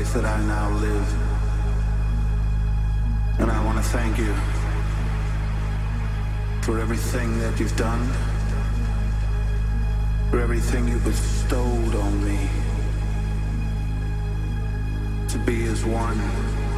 life that I now live. And I want to thank you for everything that you've done, for everything you bestowed on me to be as one.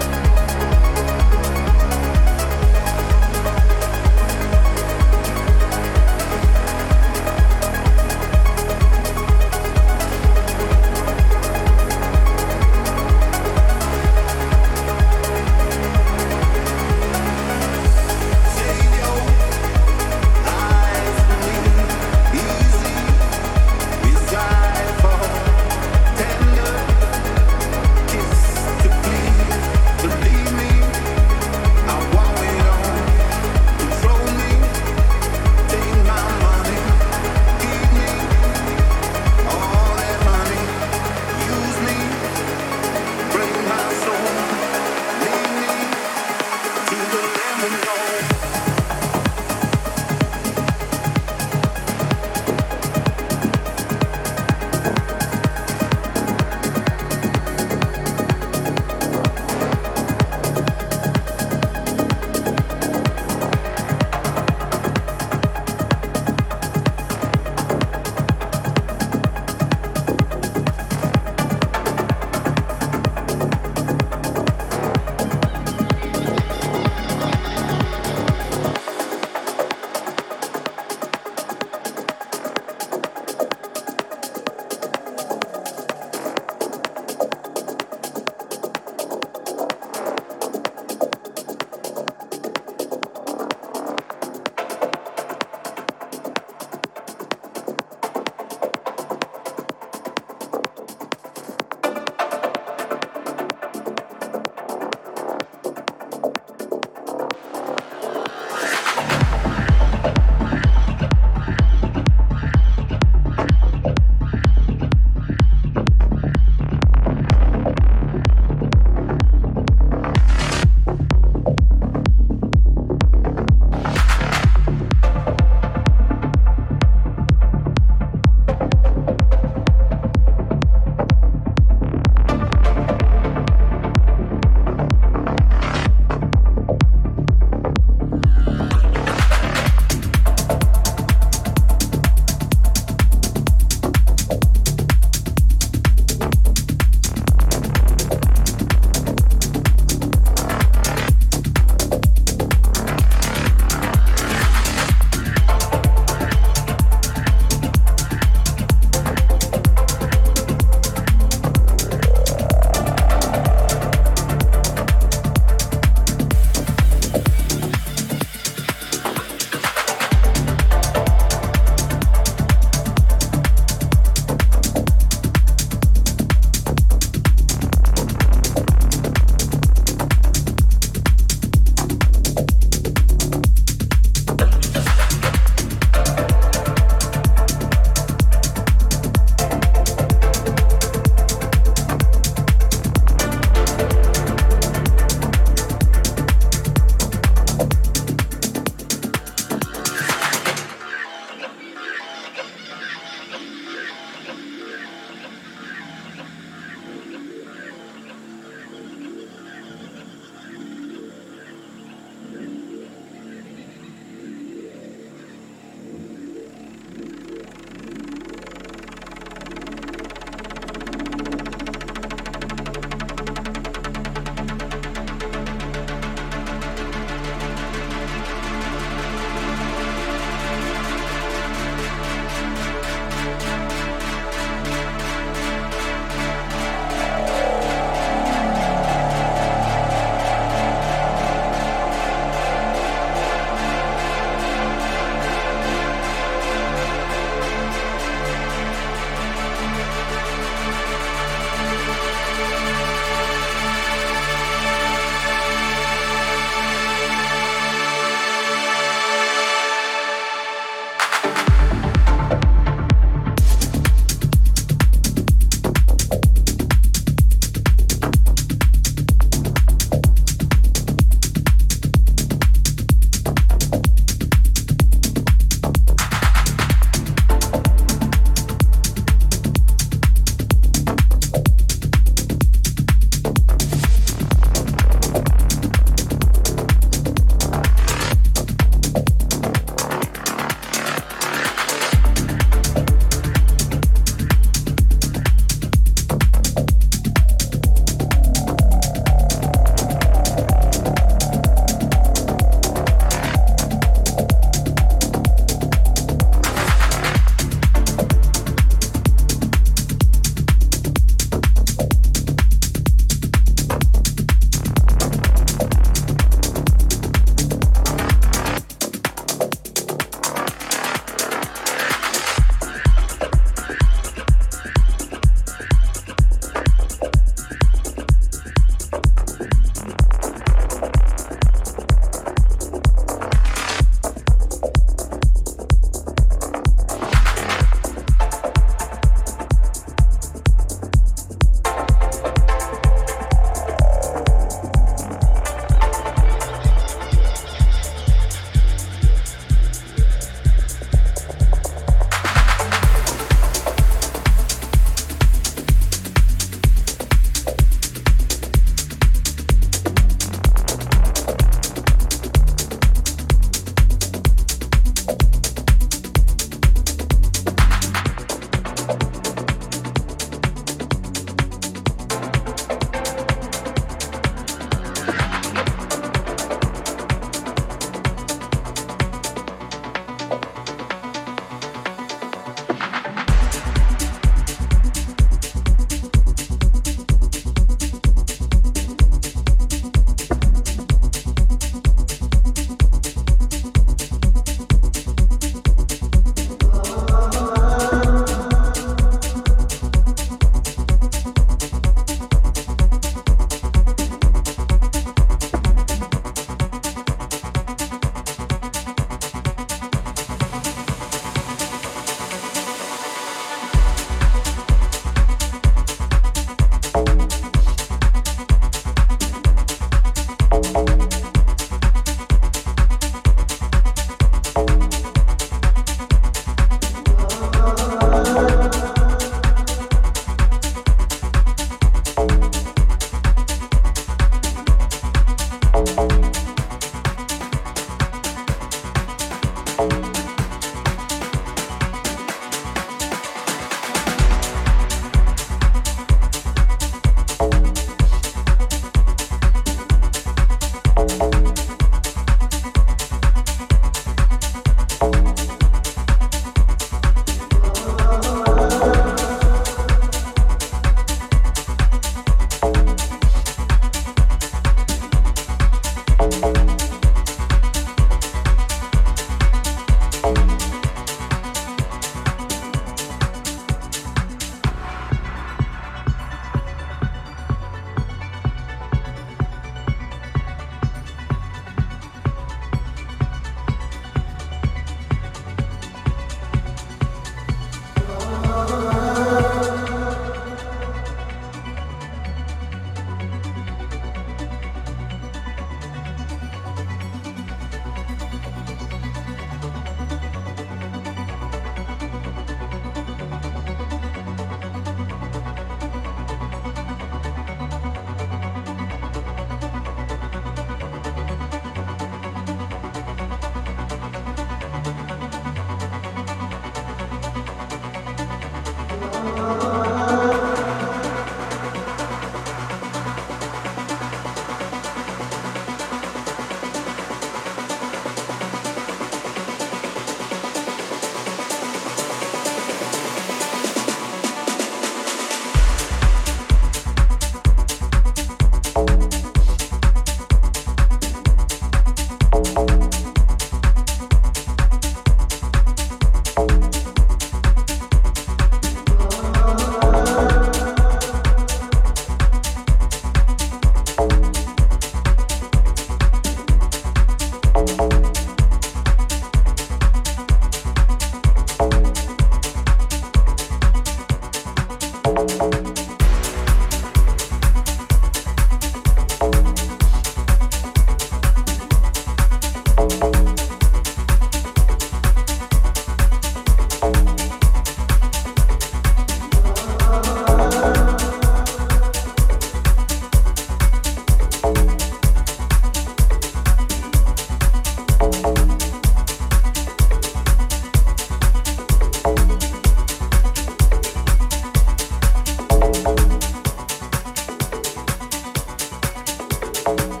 you